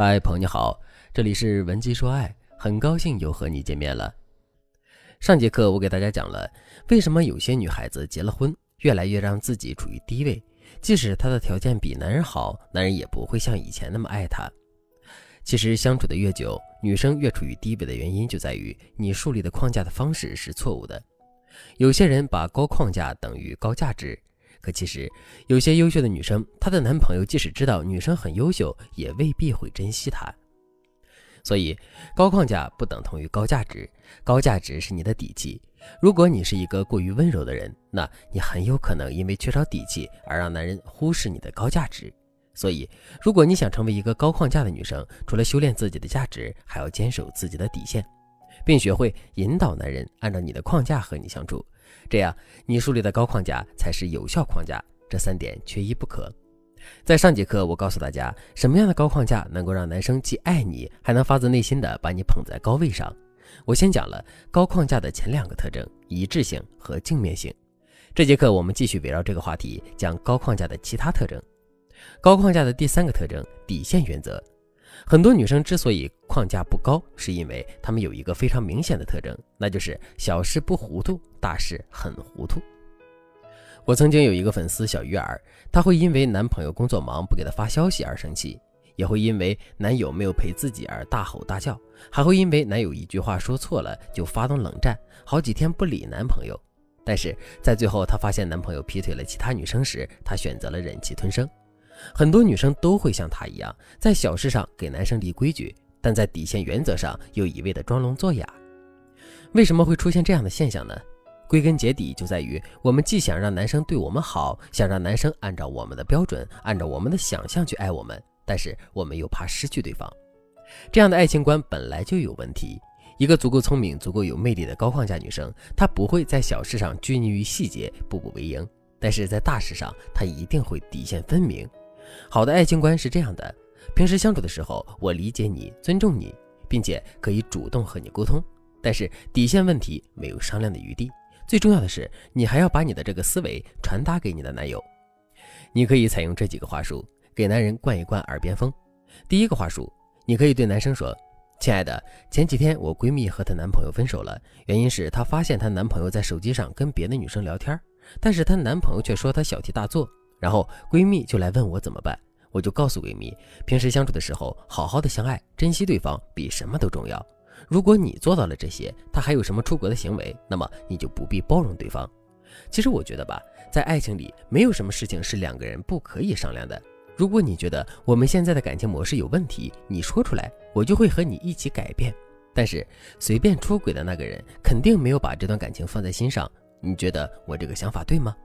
嗨，朋友你好，这里是文姬说爱，很高兴又和你见面了。上节课我给大家讲了，为什么有些女孩子结了婚，越来越让自己处于低位，即使她的条件比男人好，男人也不会像以前那么爱她。其实相处的越久，女生越处于低位的原因就在于你树立的框架的方式是错误的。有些人把高框架等于高价值。可其实，有些优秀的女生，她的男朋友即使知道女生很优秀，也未必会珍惜她。所以，高框架不等同于高价值，高价值是你的底气。如果你是一个过于温柔的人，那你很有可能因为缺少底气而让男人忽视你的高价值。所以，如果你想成为一个高框架的女生，除了修炼自己的价值，还要坚守自己的底线，并学会引导男人按照你的框架和你相处。这样，你树立的高框架才是有效框架，这三点缺一不可。在上节课，我告诉大家，什么样的高框架能够让男生既爱你，还能发自内心的把你捧在高位上。我先讲了高框架的前两个特征：一致性和镜面性。这节课我们继续围绕这个话题讲高框架的其他特征。高框架的第三个特征：底线原则。很多女生之所以框架不高，是因为她们有一个非常明显的特征，那就是小事不糊涂，大事很糊涂。我曾经有一个粉丝小鱼儿，她会因为男朋友工作忙不给她发消息而生气，也会因为男友没有陪自己而大吼大叫，还会因为男友一句话说错了就发动冷战，好几天不理男朋友。但是在最后，她发现男朋友劈腿了其他女生时，她选择了忍气吞声。很多女生都会像她一样，在小事上给男生立规矩，但在底线原则上又一味的装聋作哑。为什么会出现这样的现象呢？归根结底就在于我们既想让男生对我们好，想让男生按照我们的标准，按照我们的想象去爱我们，但是我们又怕失去对方。这样的爱情观本来就有问题。一个足够聪明、足够有魅力的高框架女生，她不会在小事上拘泥于细节，步步为营，但是在大事上，她一定会底线分明。好的爱情观是这样的：平时相处的时候，我理解你、尊重你，并且可以主动和你沟通，但是底线问题没有商量的余地。最重要的是，你还要把你的这个思维传达给你的男友。你可以采用这几个话术，给男人灌一灌耳边风。第一个话术，你可以对男生说：“亲爱的，前几天我闺蜜和她男朋友分手了，原因是她发现她男朋友在手机上跟别的女生聊天，但是她男朋友却说她小题大做。”然后闺蜜就来问我怎么办，我就告诉闺蜜，平时相处的时候，好好的相爱，珍惜对方比什么都重要。如果你做到了这些，他还有什么出格的行为，那么你就不必包容对方。其实我觉得吧，在爱情里，没有什么事情是两个人不可以商量的。如果你觉得我们现在的感情模式有问题，你说出来，我就会和你一起改变。但是随便出轨的那个人，肯定没有把这段感情放在心上。你觉得我这个想法对吗？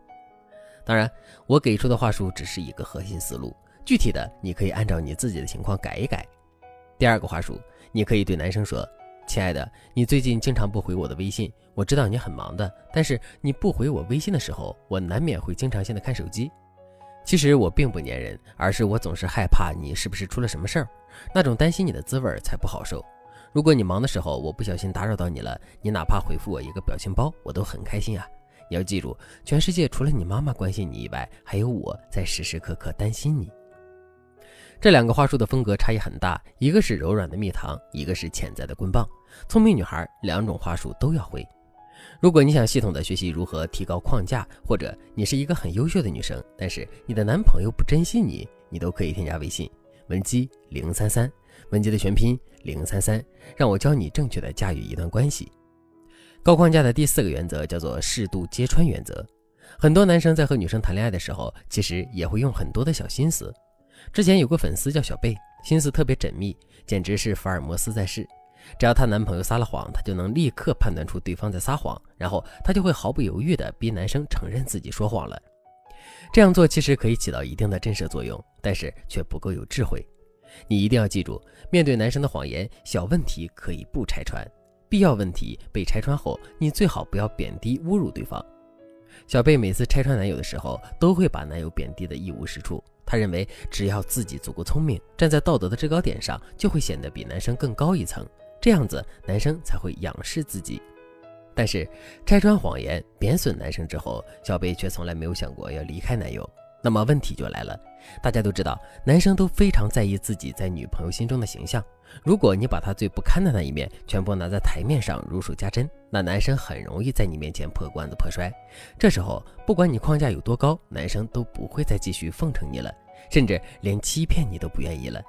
当然，我给出的话术只是一个核心思路，具体的你可以按照你自己的情况改一改。第二个话术，你可以对男生说：“亲爱的，你最近经常不回我的微信，我知道你很忙的，但是你不回我微信的时候，我难免会经常性的看手机。其实我并不粘人，而是我总是害怕你是不是出了什么事儿，那种担心你的滋味才不好受。如果你忙的时候我不小心打扰到你了，你哪怕回复我一个表情包，我都很开心啊。”你要记住，全世界除了你妈妈关心你以外，还有我在时时刻刻担心你。这两个话术的风格差异很大，一个是柔软的蜜糖，一个是潜在的棍棒。聪明女孩两种话术都要会。如果你想系统的学习如何提高框架，或者你是一个很优秀的女生，但是你的男朋友不珍惜你，你都可以添加微信文姬零三三，文姬的全拼零三三，让我教你正确的驾驭一段关系。高框架的第四个原则叫做适度揭穿原则。很多男生在和女生谈恋爱的时候，其实也会用很多的小心思。之前有个粉丝叫小贝，心思特别缜密，简直是福尔摩斯在世。只要她男朋友撒了谎，她就能立刻判断出对方在撒谎，然后她就会毫不犹豫地逼男生承认自己说谎了。这样做其实可以起到一定的震慑作用，但是却不够有智慧。你一定要记住，面对男生的谎言，小问题可以不拆穿。必要问题被拆穿后，你最好不要贬低侮辱对方。小贝每次拆穿男友的时候，都会把男友贬低的一无是处。她认为只要自己足够聪明，站在道德的制高点上，就会显得比男生更高一层，这样子男生才会仰视自己。但是拆穿谎言、贬损男生之后，小贝却从来没有想过要离开男友。那么问题就来了，大家都知道，男生都非常在意自己在女朋友心中的形象。如果你把他最不堪的那一面全部拿在台面上如数家珍，那男生很容易在你面前破罐子破摔。这时候，不管你框架有多高，男生都不会再继续奉承你了，甚至连欺骗你都不愿意了，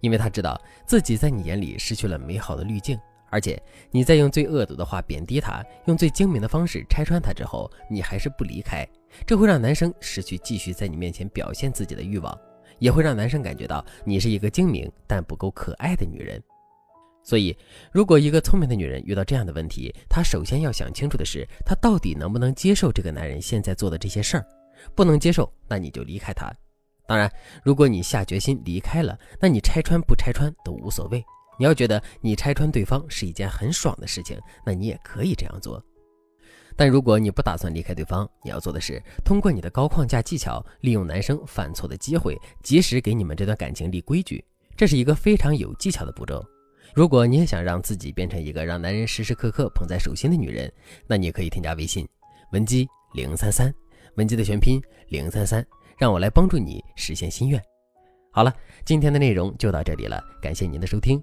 因为他知道自己在你眼里失去了美好的滤镜。而且你在用最恶毒的话贬低他，用最精明的方式拆穿他之后，你还是不离开，这会让男生失去继续在你面前表现自己的欲望，也会让男生感觉到你是一个精明但不够可爱的女人。所以，如果一个聪明的女人遇到这样的问题，她首先要想清楚的是，她到底能不能接受这个男人现在做的这些事儿。不能接受，那你就离开他。当然，如果你下决心离开了，那你拆穿不拆穿都无所谓。你要觉得你拆穿对方是一件很爽的事情，那你也可以这样做。但如果你不打算离开对方，你要做的是通过你的高框架技巧，利用男生犯错的机会，及时给你们这段感情立规矩。这是一个非常有技巧的步骤。如果你也想让自己变成一个让男人时时刻刻捧在手心的女人，那你可以添加微信文姬零三三，文姬的全拼零三三，让我来帮助你实现心愿。好了，今天的内容就到这里了，感谢您的收听。